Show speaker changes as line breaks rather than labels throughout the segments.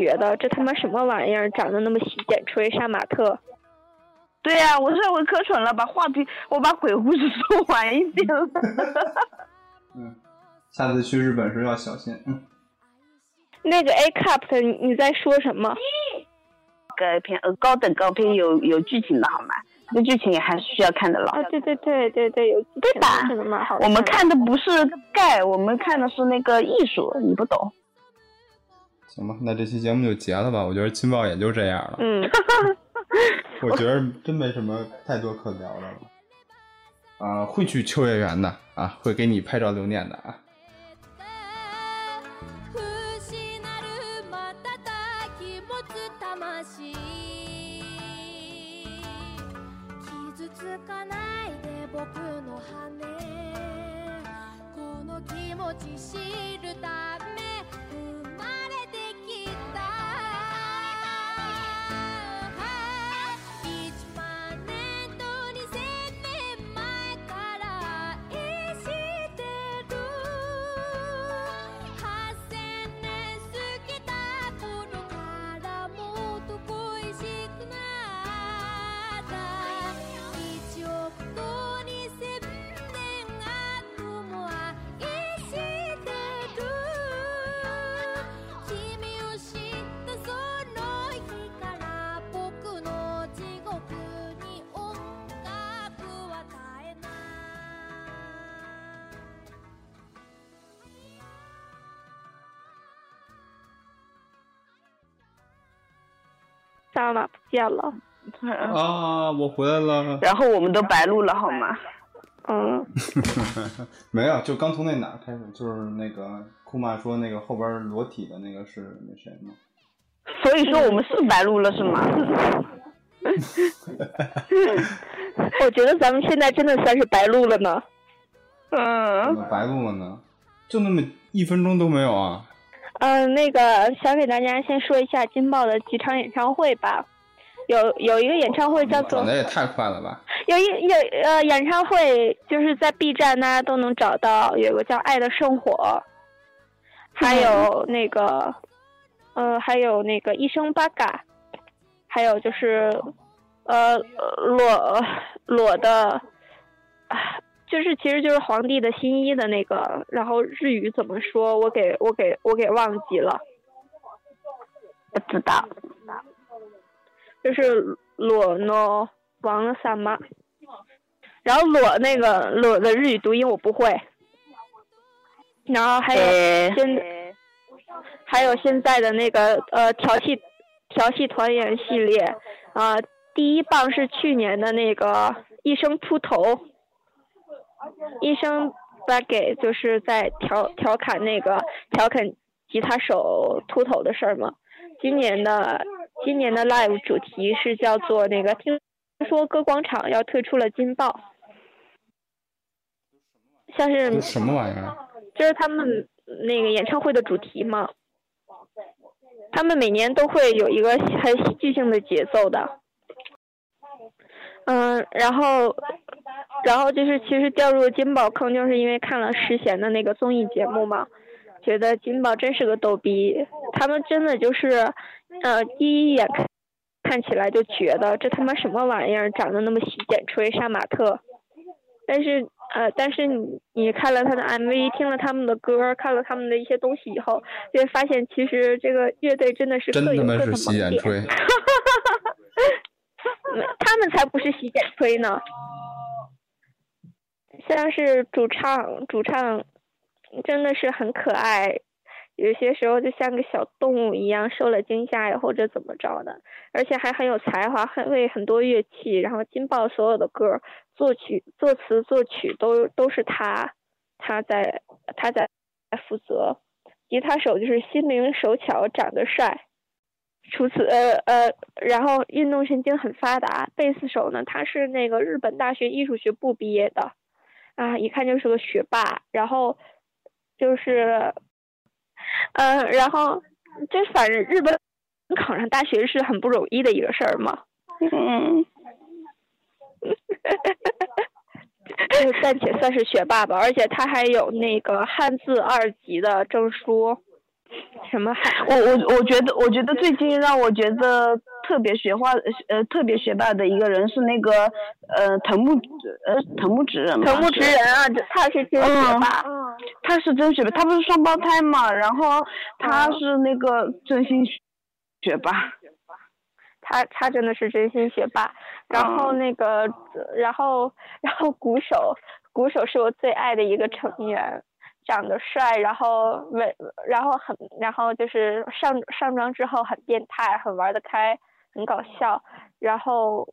觉得这他妈什么玩意儿，长得那么洗剪吹，杀马特。
对呀、我这回可蠢了，把话题我把鬼故事说完一遍了。
嗯，下次去日本时候要小心。嗯，
那个 A cup 的，你你在说什么？
高片呃高等高片有有剧情的好吗？那剧情也还是需要看的了。
啊，对对对对对，有
对吧我们看的不是盖，我们看的是那个艺术，你不懂。
行吧，那这期节目就结了吧。我觉得金爆也就这样了。
嗯，
我觉得真没什么太多可聊的了。啊、会去秋叶原的啊，会给你拍照留念的啊。
不见了。
啊，我回来了。
然后我们都白录了好吗？
嗯，
没有，就刚从那哪儿开始，就是那个库玛说那个后边裸体的那个是那谁吗？
所以说我们是白录了是吗？
我觉得咱们现在真的算是白录了呢。
怎
嗯，
么白录了呢？就那么一分钟都没有啊！
嗯，那个想给大家先说一下金豹的几场演唱会吧。有有一个演唱会叫做
转的也太快了吧！
有一有呃演唱会，就是在 B 站大家都能找到，有个叫《爱的圣火》，还有那个呃还有那个一生八嘎，还有就是呃裸裸的，啊就是其实就是皇帝的新衣的那个，然后日语怎么说，我给我给我给忘记了。
不知道。
就是裸诺王了什么。然后裸那个裸的日语读音我不会。然后还有
呃
现还有现在的那个呃调戏调戏团圆系列啊、第一棒是去年的那个一生秃头，一生 buggy 就是在调调侃那个调侃吉他手秃头的事儿嘛。今年的今年的 live 主题是叫做那个听说歌广场要推出了金爆，像是
什么玩意儿？
就是他们那个演唱会的主题嘛。他们每年都会有一个很戏剧性的节奏的。嗯，然后，然后就是其实掉入金宝坑，就是因为看了石贤的那个综艺节目嘛，觉得金宝真是个逗逼。他们真的就是，呃，第一眼看看起来就觉得这他妈什么玩意儿，长得那么洗剪吹，杀马特。但是呃，但是你你看了他的 MV，听了他们的歌，看了他们的一些东西以后，就会发现其实这个乐队真的是
真
各有各的
他妈是洗
萌点。他们才不是洗剪吹呢。像是主唱，主唱真的是很可爱，有些时候就像个小动物一样，受了惊吓呀或者怎么着的，而且还很有才华，很会很多乐器。然后金爆所有的歌，作曲、作词、作曲都都是他，他在他在负责。吉他手就是心灵手巧，长得帅。除此呃呃，然后运动神经很发达。贝斯手呢，他是那个日本大学艺术学部毕业的，啊，一看就是个学霸。然后就是，呃，然后就反正日本考上大学是很不容易的一个事儿嘛。
嗯，
就暂且算是学霸吧，而且他还有那个汉字二级的证书。什么海？
我我我觉得，我觉得最近让我觉得特别学霸，呃，特别学霸的一个人是那个呃藤木呃藤木直人。
藤木直人啊，这他是真学霸。
嗯，他是真学霸，他不是双胞胎嘛，然后他是那个真心学霸。
他他真的是真心学霸，然后那个，然后然后鼓手鼓手是我最爱的一个成员，长得帅，然后为然后很然后就是上上妆之后很变态，很玩得开，很搞笑，然后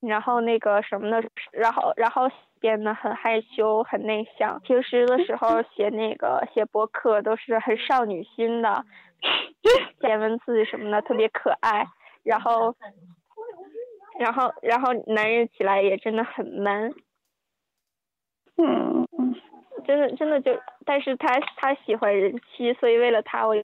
然后那个什么呢？然后然后变得很害羞，很内向，平时的时候写那个写博客都是很少女心的。写文字什么的特别可爱，然后，然后，然后男人起来也真的很 man，
嗯，
真的真的就，但是他他喜欢人妻，所以为了他我。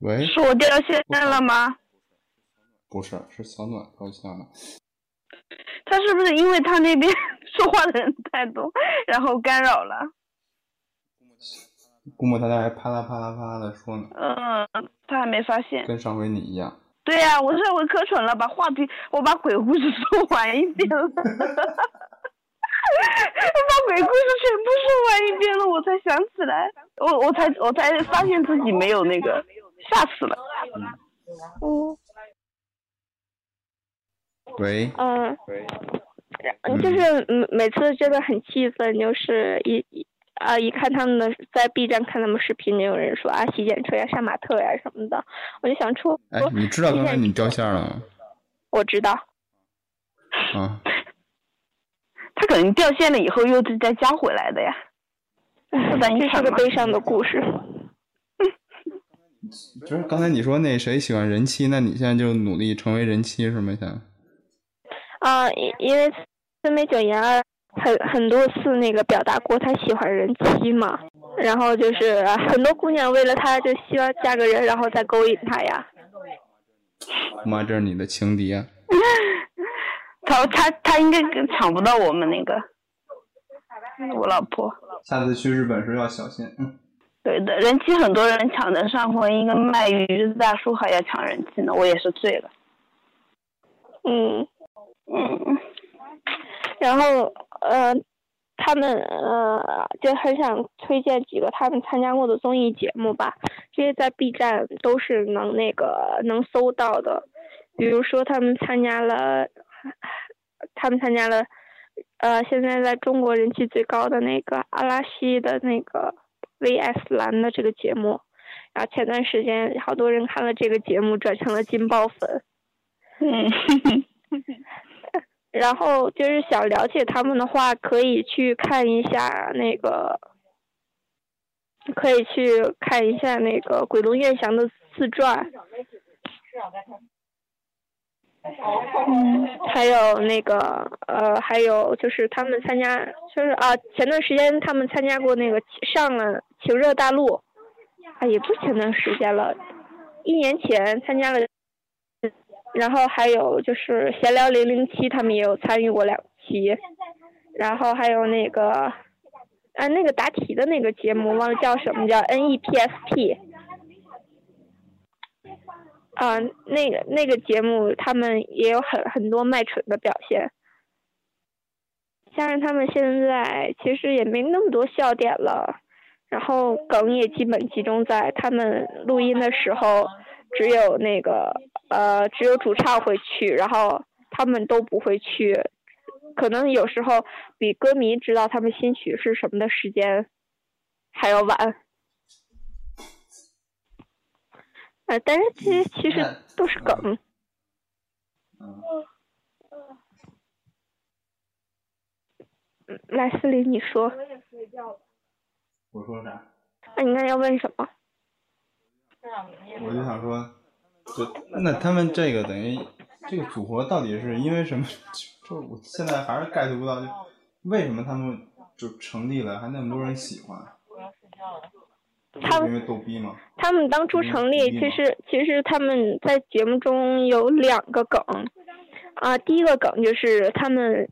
喂。
是我掉线了吗？
不是，是小暖掉线了。
他是不是因为他那边 说话的人太多，然后干扰了？
估摸他那还啪啦啪啦啪啦的说呢。
嗯，他还没发现。
跟上回你一样。
对呀、啊，我上回可蠢了，把话题我把鬼故事说完一遍了，我把鬼故事全部说完一遍了，我才想起来，我我才我才发现自己没有那个，吓死了。
嗯。
喂。
嗯。就是每次真的很气愤，就是一一啊一看他们的在 B 站看他们视频，就有人说啊洗剪吹呀、杀马特呀什么的，我就想出。
哎，你知道刚才你掉线了吗？
我知道。
啊。
他可能掉线了以后又再加回来的呀。
这是个悲伤的故事。
就是刚才你说那谁喜欢人妻，那你现在就努力成为人妻是吗？想？
啊，因因为森美九言二很很多次那个表达过他喜欢人妻嘛，然后就是很多姑娘为了他就希望嫁个人，然后再勾引他呀。
妈，这是你的情敌啊！
他他他应该抢不到我们那个，我老婆。
下次去日本时候要小心。嗯。
对的，人妻很多人抢得上，婚姻跟卖鱼的大叔还要抢人气呢，我也是醉了。
嗯。
嗯，
然后呃，他们呃就很想推荐几个他们参加过的综艺节目吧，这些在 B 站都是能那个能搜到的，比如说他们参加了，他们参加了呃现在在中国人气最高的那个阿拉西的那个 VS 蓝的这个节目，然后前段时间好多人看了这个节目转成了金爆粉，
嗯。
然后就是想了解他们的话，可以去看一下那个，可以去看一下那个鬼龙院翔的自传。
嗯，
还有那个呃，还有就是他们参加，就是啊，前段时间他们参加过那个上了《情热大陆》，啊，也不是前段时间了，一年前参加了。然后还有就是闲聊零零七，他们也有参与过两期，然后还有那个，啊那个答题的那个节目忘了叫什么，叫 NEPSP，啊那个那个节目他们也有很很多卖蠢的表现，加上他们现在其实也没那么多笑点了，然后梗也基本集中在他们录音的时候。只有那个呃，只有主唱会去，然后他们都不会去，可能有时候比歌迷知道他们新曲是什么的时间还要晚。呃，但是其实其实都是梗。
嗯。
嗯，莱斯利，你说。
我说啥？
那你那要问什么？
我就想说，就那他们这个等于这个组合到底是因为什么？就我现在还是 get 不到，就为什么他们就成立了，还那么多人喜欢？
他们
因为逗逼吗？
他们当初成立，其实其实他们在节目中有两个梗，啊，第一个梗就是他们，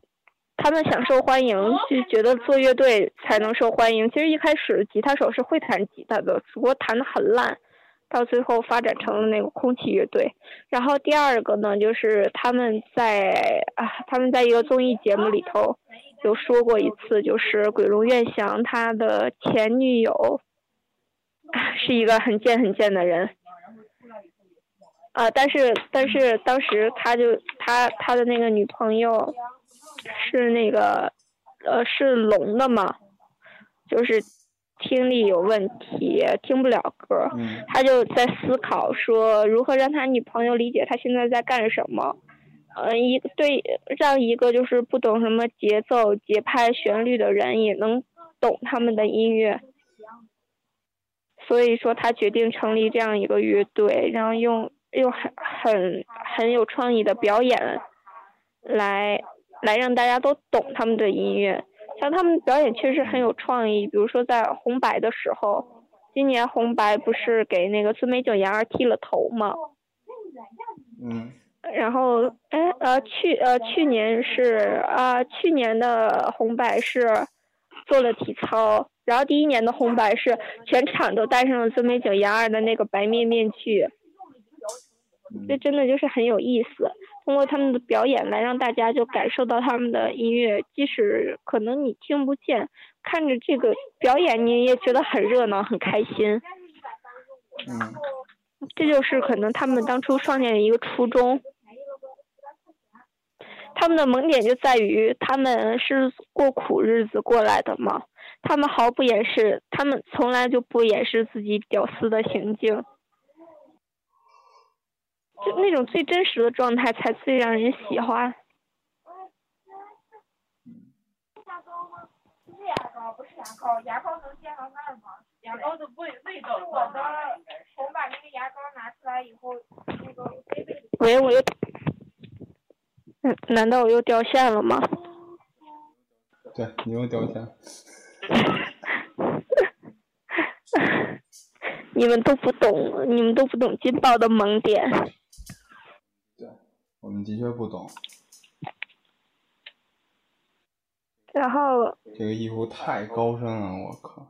他们想受欢迎，就觉得做乐队才能受欢迎。其实一开始吉他手是会弹吉他的，只不过弹的很烂，到最后发展成了那个空气乐队。然后第二个呢，就是他们在啊，他们在一个综艺节目里头有说过一次，就是鬼龙院翔他的前女友是一个很贱很贱的人。啊，但是但是当时他就他他的那个女朋友是那个呃是聋的嘛，就是听力有问题，听不了歌。
嗯
他就在思考说如何让他女朋友理解他现在在干什么。呃，一个对让一个就是不懂什么节奏、节拍、旋律的人也能懂他们的音乐。所以说，他决定成立这样一个乐队，然后用用很很很有创意的表演来来让大家都懂他们的音乐。像他们表演确实很有创意，比如说在红白的时候，今年红白不是给那个孙美九妍儿剃了头吗？
嗯
然后，哎，呃，去呃去年是啊、去年的红白是做了体操，然后第一年的红白是全场都戴上了孙美九妍儿的那个白面面具，这
嗯
真的就是很有意思。通过他们的表演来让大家就感受到他们的音乐，即使可能你听不见，看着这个表演你也觉得很热闹、很开心。
嗯
这就是可能他们当初创建的一个初衷。他们的萌点就在于他们是过苦日子过来的嘛，他们毫不掩饰，他们从来就不掩饰自己屌丝的行径，就那种最真实的状态才最让人喜欢。
牙膏不是牙膏，牙膏能接上那儿吗？牙膏的味味道。是我的，我把那个牙膏拿出来以后，那个杯杯
喂，我又，嗯，难道我又掉线了吗？
对你又掉线。
你们都不懂，你们都不懂劲爆的萌点。
的确不懂。
然后
这个衣服太高深了，我靠！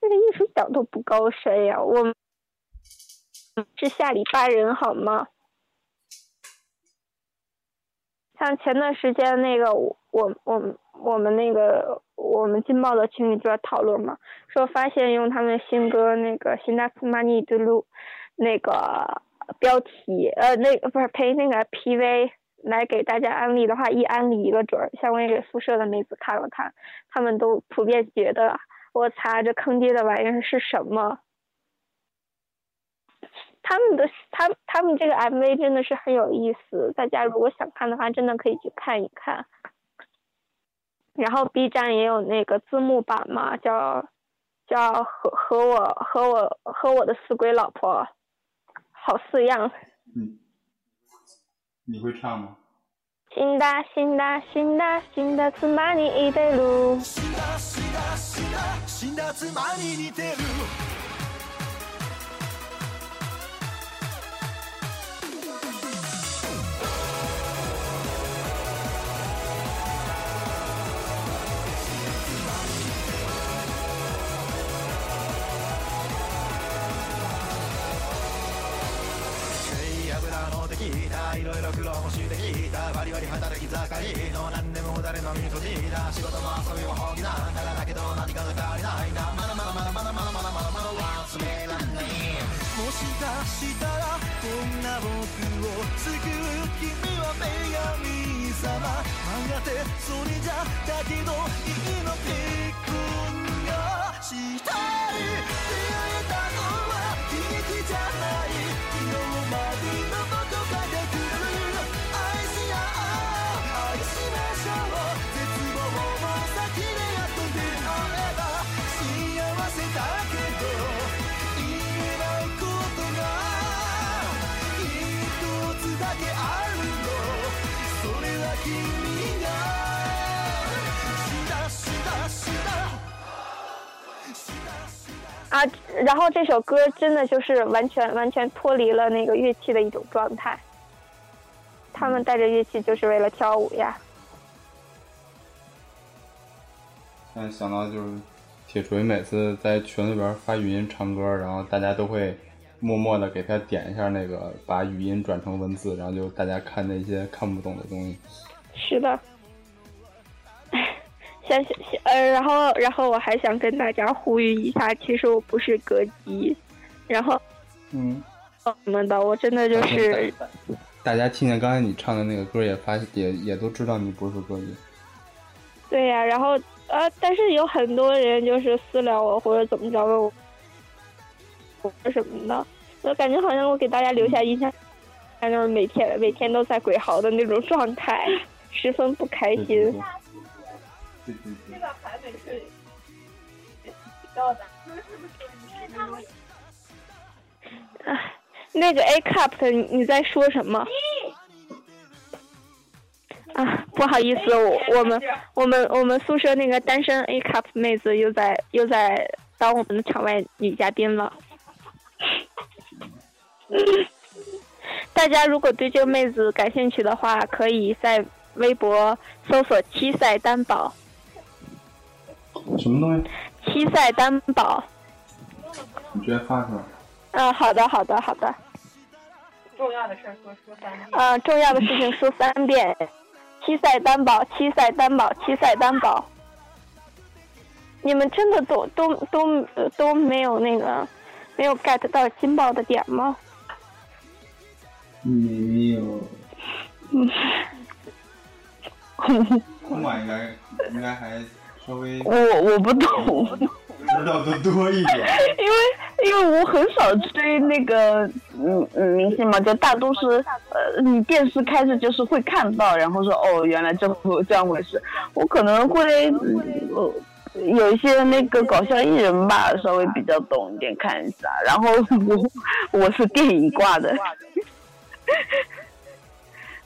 这个艺术一点都不高深呀，我们是下里巴人好吗？像前段时间那个我我我们我们那个我们劲爆的情侣就在讨论嘛，说发现用他们新歌那个《新达斯玛尼之路》那个标题呃那不是呸那个 PV 来给大家安利的话，一安利一个准儿。像我也给宿舍的妹子看了看，他们都普遍觉得我擦这坑爹的玩意儿是什么？他们的他他们这个 MV 真的是很有意思，大家如果想看的话，真的可以去看一看。然后 B 站也有那个字幕版嘛，叫叫和和我和我和我的死鬼老婆好四样。
嗯，你会唱吗？
き盛りの何でも誰の身に閉じた仕事も遊びも放棄なんだだけど何かが足りないなまだまだまだまだまだまだまだまだ忘れらんないもしかしたらこんな僕を救う君は女神様曲がってそれじゃだけどいいのって今夜したい出会えた
啊，然后这首歌真的就是完全完全脱离了那个乐器的一种状态，他们带着乐器就是为了跳舞呀。
现在想到就是铁锤每次在群里边发语音唱歌，然后大家都会默默的给他点一下那个把语音转成文字，然后就大家看那些看不懂的东西。
是的。想想呃，然后然后我还想跟大家呼吁一下，其实我不是歌姬，然后
嗯，
什么的，我真的就是
大家听见刚才你唱的那个歌，也发也也都知道你不是歌姬。
对呀、然后呃，但是有很多人就是私聊我或者怎么着问我，我什么的，我感觉好像我给大家留下印象，那就是每天每天都在鬼嚎的那种状态，十分不开
对对
心
对。对对对。
还没睡，到的。
那个 A cup 你你在说什么？啊，不好意思，我我们我们我们宿舍那个单身 A cup 妹子又在又在当我们的场外女嘉宾了。大家如果对这个妹子感兴趣的话，可以在微博搜索“七赛担保
什么东西？”，
七赛担保。
你直接发出来。
嗯，好的，好的，好的。
重要的事儿说说三遍。
嗯，重要的事情说三遍。七赛担保，七赛担保，七赛担保。你们真的都都都呃都没有那个没有 get 到金爆的点吗？
没有。空管应该应该还稍微
我我不懂，
知道的多一点。
因为因为我很少追那个嗯嗯明星嘛，就大都是呃你电视开着就是会看到，然后说哦原来这么这样回事，我可能会嗯呃有一些那个搞笑艺人吧，稍微比较懂一点看一下，然后我我是电影挂的。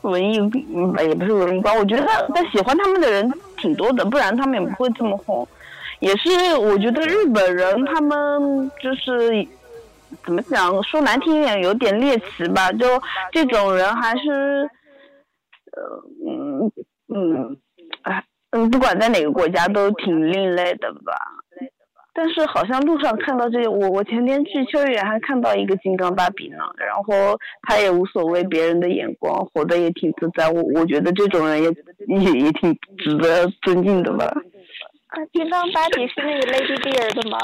文艺嗯也不是文艺挂，我觉得但喜欢他们的人挺多的，不然他们也不会这么红。也是，我觉得日本人他们就是怎么讲，说难听一点，有点猎奇吧。就这种人还是，呃，嗯嗯，哎，嗯，不管在哪个国家都挺另类的吧。但是好像路上看到这些，我我前天去秋叶原还看到一个金刚芭比呢，然后他也无所谓别人的眼光，活得也挺自在。我我觉得这种人也也也挺值得尊敬的吧。
啊，金刚芭比是那个 Lady Bear 的吗？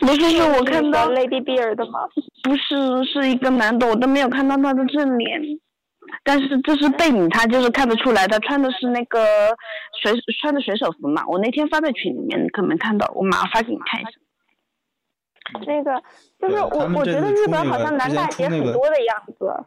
不是，是我看到
Lady Bear 的吗？
不是是一个男的，我都没有看到他的正脸，但是这是背影，他就是看得出来，他穿的是那个水穿的水手服嘛。我那天发在群里面，你可没看到？我马上发给你看一下。
那个就是我我觉得日本好像男大姐很多的样子，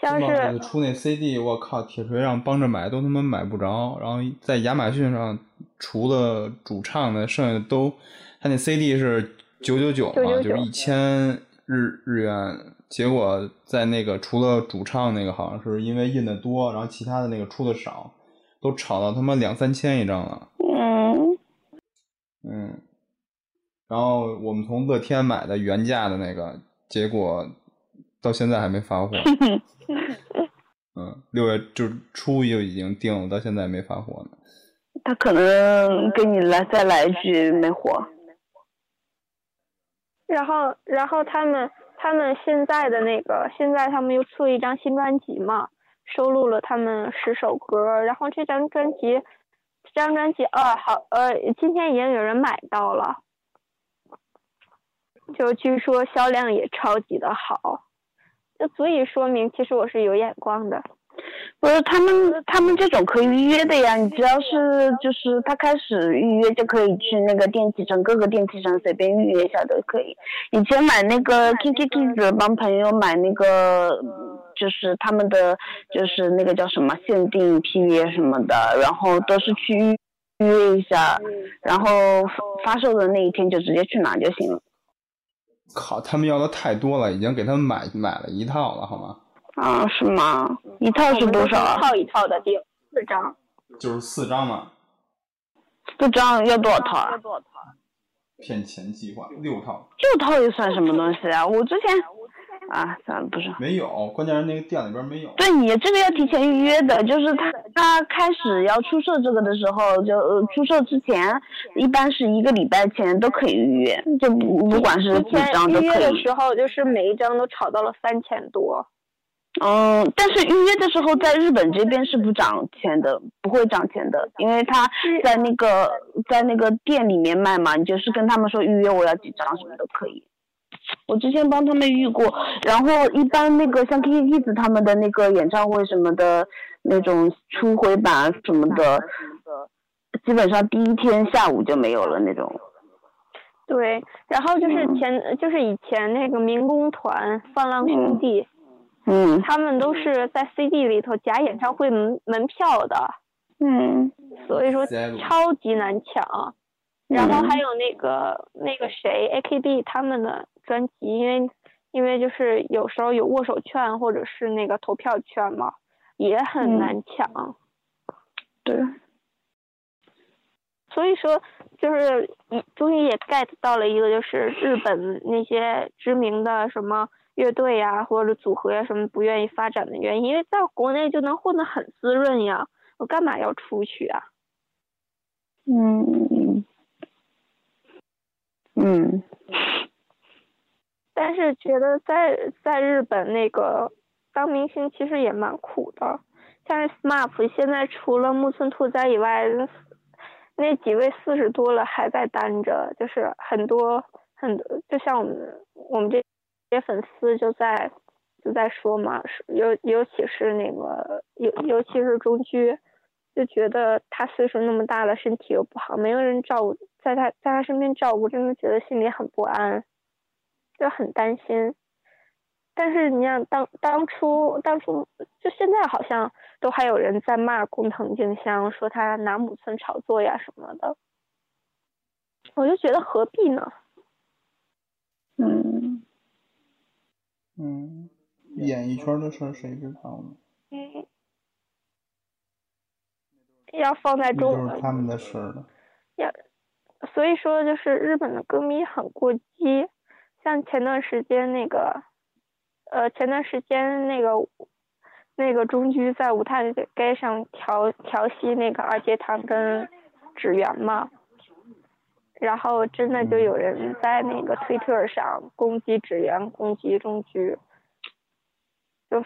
像是
出那 CD，我靠，铁锤让帮着买都他妈买不着，然后在亚马逊上除了主唱的，剩下的都，他那 CD 是九九九嘛
，999
就是一千日日元，结果在那个除了主唱那个好像是因为印的多，然后其他的那个出的少，都炒到他妈两三千一张了，
嗯，
嗯，然后我们从乐天买的原价的那个，结果到现在还没发货。嗯，六月就是初就已经定了，到现在没发货呢。
他可能给你来再来一句没货。
然后，然后他们他们现在的那个，现在他们又出了一张新专辑嘛，收录了他们十首歌。然后这张专辑，这张专辑，啊，好，呃，今天已经有人买到了，就据说销量也超级的好，就足以说明其实我是有眼光的。
不是他们，他们这种可以预约的呀。你只要是就是他开始预约就可以去那个电器城，各个电器城随便预约一下都可以。以前买那个 Kiki Kids 帮朋友买那个，嗯就是他们的就是那个叫什么限定 PV 什么的，然后都是去预约一下，然后发售的那一天就直接去拿就行了。
靠，他们要的太多了，已经给他们买买了一套了，好吗？
啊，是吗？一套是多少啊
一？套一套的订四张，
就是四张嘛，
四张要多少套啊？
骗钱计划六套。
六套又算什么东西啊？我之前，啊，算了，不是。
没有，关键是那个店里边没有。
对你这个要提前预约的，就是他他开始要出售这个的时候，就呃出售之前，一般是一个礼拜前都可以预约，就不不管是几张
前预约
都可以。
的时候，就是每一张都炒到了三千多。
嗯，但是预约的时候在日本这边是不涨钱的，不会涨钱的，因为他在那个在那个店里面卖嘛，你就是跟他们说预约我要几张什么都可以。我之前帮他们预过，然后一般那个像 Kiki Kids 他们的那个演唱会什么的，那种初回版什么的，基本上第一天下午就没有了那种。
对，然后就是
嗯
前、就是以前那个民工团放浪兄弟，
嗯
他们都是在 CD 里头夹演唱会门门票的，
嗯。
所以说超级难抢。然后还有那个那个谁 AKB 他们的专辑，因为因为就是有时候有握手券或者是那个投票券嘛，也很
嗯
难抢。
对，
所以说，就是一终于也 get 到了一个，就是日本那些知名的什么乐队呀、或者组合呀什么不愿意发展的原因，因为在国内就能混得很滋润呀，我干嘛要出去啊？
嗯嗯
但是觉得在在日本那个当明星其实也蛮苦的，像是 SMAP 现在除了木村拓哉以外，那几位四十多了还在单着，就是很多很多，就像我们我们这些粉丝就在就在说嘛，是尤尤其是那个尤尤其是中居，就觉得他岁数那么大了，身体又不好，没有人照顾，在他在他身边照顾，真的觉得心里很不安。就很担心。但是你想当当初当初就现在好像都还有人在骂工藤静香，说他拿木村炒作呀什么的，我就觉得何必呢？
嗯
嗯，演艺圈的事儿谁知道呢？
嗯，要放在
那
中
都是他们的事儿了。
所以说就是日本的歌迷很过激，像前段时间那个，呃，前段时间那个那个中居在舞台街上调调戏那个二阶堂跟指原嘛，然后真的就有人在那个推特上攻击职员，攻击中居，就，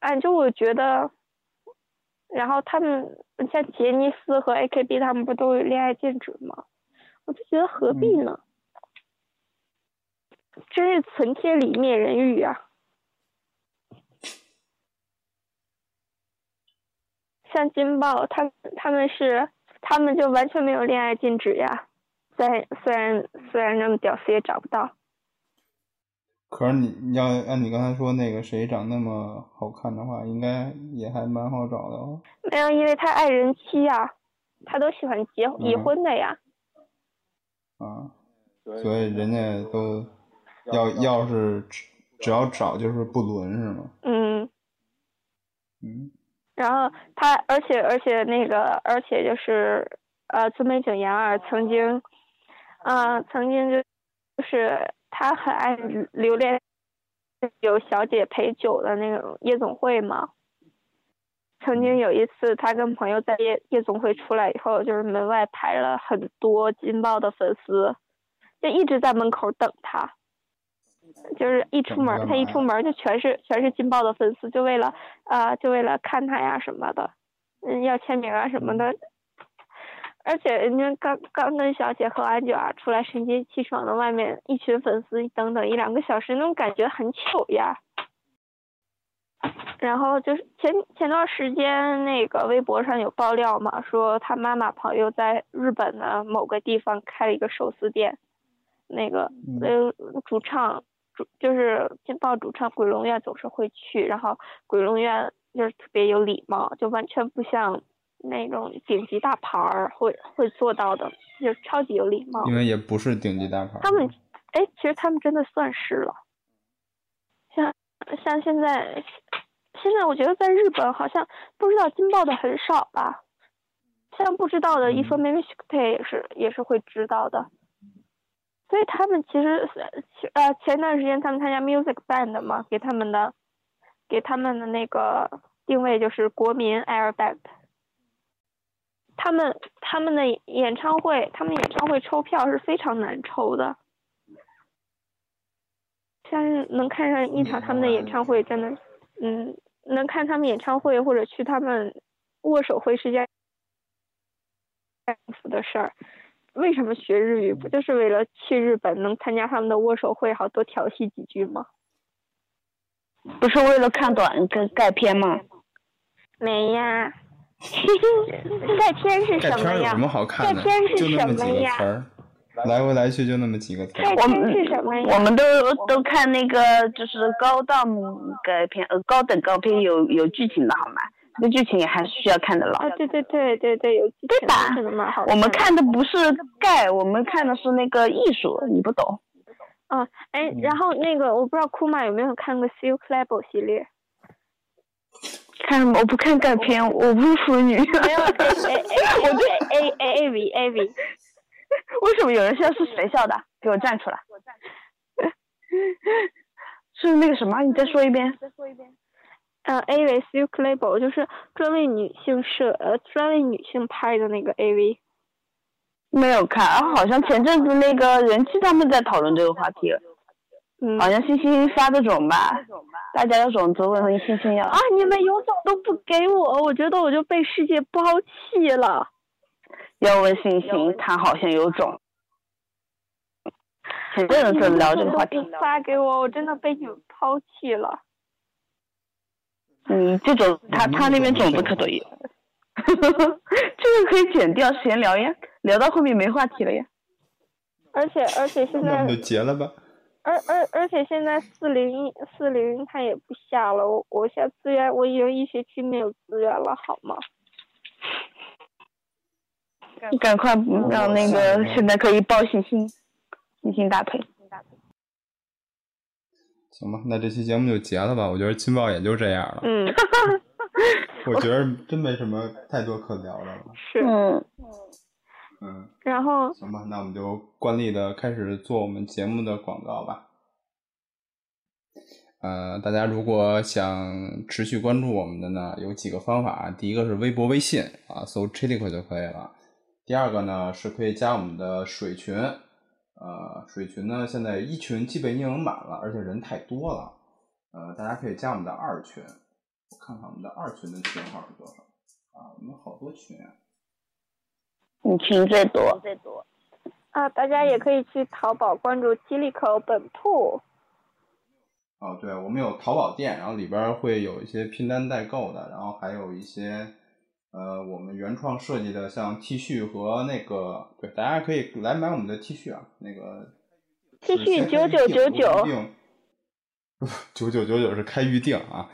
哎，就我觉得。然后他们像杰尼斯和 AKB 他们不都有恋爱禁止吗？我就觉得何必呢？真是存天理灭人欲啊！像金豹，他他们是他们就完全没有恋爱禁止呀。虽然虽然虽然那么屌丝也找不到，
可是你你要按你刚才说那个谁长那么好看的话，应该也还蛮好找的哦。
没有，因为他爱人妻呀，他都喜欢结已
嗯
婚的呀。
啊，所以人家都要要是只只要找就是不伦是吗？
嗯，
嗯
然后他，而且而且那个，而且就是呃，村美景彦二曾经，呃，曾经就就是他很爱留恋有小姐陪酒的那种夜总会嘛。曾经有一次，他跟朋友在夜夜总会出来以后，就是门外排了很多劲爆的粉丝，就一直在门口等他。就是一出门，他一出门就全是全是劲爆的粉丝，就为了啊、呃，就为了看他呀什么的，嗯，要签名啊什么的。而且人家刚刚跟小姐喝完酒啊，出来神清气爽的，外面一群粉丝等等一两个小时，那种感觉很糗呀。然后就是前前段时间那个微博上有爆料嘛，说他妈妈朋友在日本的某个地方开了一个寿司店，那个呃主唱主就是劲爆主唱鬼龙院总是会去，然后鬼龙院就是特别有礼貌，就完全不像那种顶级大牌儿会会做到的，就超级有礼貌。
因为也不是顶级大牌。
他们哎，其实他们真的算是了，像像现在。现在我觉得在日本好像不知道金爆的很少吧，像不知道的一说 maybe 也是也是会知道的。所以他们其实是呃前段时间他们参加 music band 嘛，给他们的给他们的那个定位就是国民 air band。他们他们的演唱会，他们演唱会抽票是非常难抽的。像是能看上一场他们的演唱会，真的，嗯，能看他们演唱会或者去他们握手会是件幸福的事儿。为什么学日语？不就是为了去日本能参加他们的握手会，好多调戏几句吗？
不是为了看短跟钙片吗？
没呀。盖片是什么呀？
盖片有什么好看的？
盖片是
就那么几
什么呀？
个词儿，来回来去就那么几个词儿。
盖片
我们
是什么呀？
我们都都看那个就是高档改片，呃，高等高片有有剧情的好吗？这个剧情也还是需要看的了。
啊，对对对对对，有剧情
吧
真的蛮好
我们
的
看的不是盖，我们看的是那个艺术，你不懂。
啊，哎，然后那个我不知道库玛有没有看过 Silk Label 系列？
看我不看钙片，我不是腐女。
没有 A A A A A A V A V，
为什么有人笑是谁笑的？给我站出来！是那个什么？你再说一遍。
再说一遍呃，A V Silk Label 就是专为女性设呃专为女性拍的那个 A V。
没有看，啊好像前阵子那个人气他们在讨论这个话题，
嗯
好像星星发的种吧，大家的种子问星星要
啊，你们有种都不给我，我觉得我就被世界抛弃了。
要问星星，他好像有种。前阵子聊这个话题
发给我，我真的被你们抛弃了。
嗯，这种他他那边种子可多有，这个可以剪掉闲聊呀，聊到后面没话题了呀。
而且而且现在
那我们就结了吧。
而而而且现在四零四零它也不下了，我我下资源我已经一学期没有资源了，好吗？
你赶快让那个现在可以报星星，星星搭配。
行吧，那这期节目就结了吧。我觉得亲报也就这样了。
嗯，
我觉得真没什么太多可聊的了。
是。
嗯，
嗯，
然后
行吧，那我们就惯例的开始做我们节目的广告吧。呃，大家如果想持续关注我们的呢，有几个方法。第一个是微博、微信啊，搜 Chilico 就可以了。第二个呢是可以加我们的水群，呃，水群呢现在一群基本已经满了，而且人太多了。呃，大家可以加我们的二群，我看看我们的二群的群号是多少啊？我们好多群啊。
你群最多。
最多啊，大家也可以去淘宝关注七里口本铺。
哦，对，我们有淘宝店，然后里边儿会有一些拼单代购的，然后还有一些呃我们原创设计的，像 T 恤和那个，对，大家可以来买我们的 T 恤啊，那个
T
是
恤
先开预定
9999
不是九九九九是开预定啊，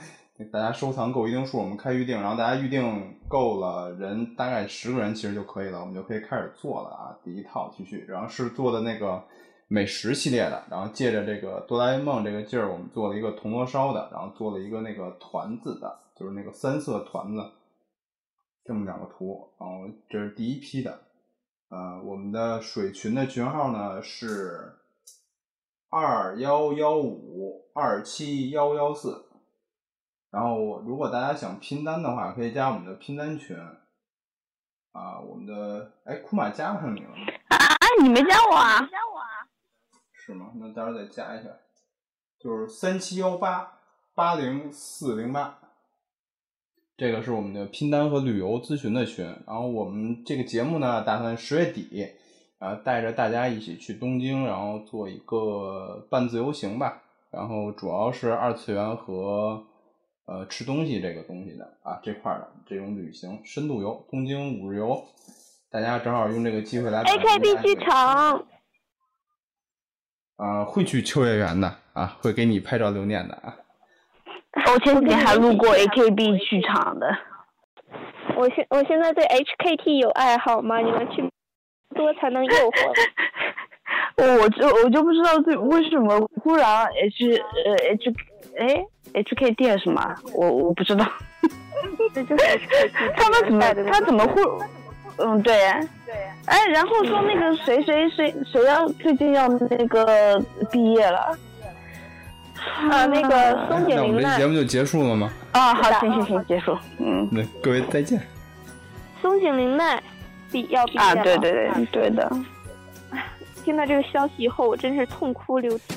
大家收藏够一定数，我们开预定，然后大家预定够了人大概十个人其实就可以了，我们就可以开始做了啊，第一套 T 恤，然后是做的那个美食系列的，然后借着这个哆啦 A 梦这个劲儿，我们做了一个铜锣烧的，然后做了一个那个团子的，就是那个三色团子，这么两个图，然后这是第一批的，呃，我们的水群的群号呢是二幺幺五二七幺幺四，然后如果大家想拼单的话，可以加我们的拼单群。啊，我们的哎，库玛加上你了吗？
啊，你没加我啊？
加我啊是吗？那待会儿再加一下，就是三七幺八八零四零八，这个是我们的拼单和旅游咨询的群。然后我们这个节目呢，打算十月底，啊，带着大家一起去东京，然后做一个半自由行吧。然后主要是二次元和呃吃东西这个东西的啊这块儿的这种旅行深度游，东京五日游，大家正好用这个机会来
AKB 剧场，
啊、会去秋叶原的啊，会给你拍照留念的啊。
我前几天还路过 AKB 剧场的。
我现我现在对 HKT 有爱好吗？你们去多才能诱惑。
我就我就不知道对为什么忽然 H 呃 H 哎还是什么？我我不知道。他们怎么他怎么忽嗯对
对，
哎，然后说那个谁谁谁谁要最近要那个毕业了
啊，那个松井
那我，们这节目就结束了吗？
啊？好，行行行，结束。嗯
那各位再见。
松井玲奈毕要毕业
啊，对对对对的。
听到这个消息以后，我真是痛哭流涕。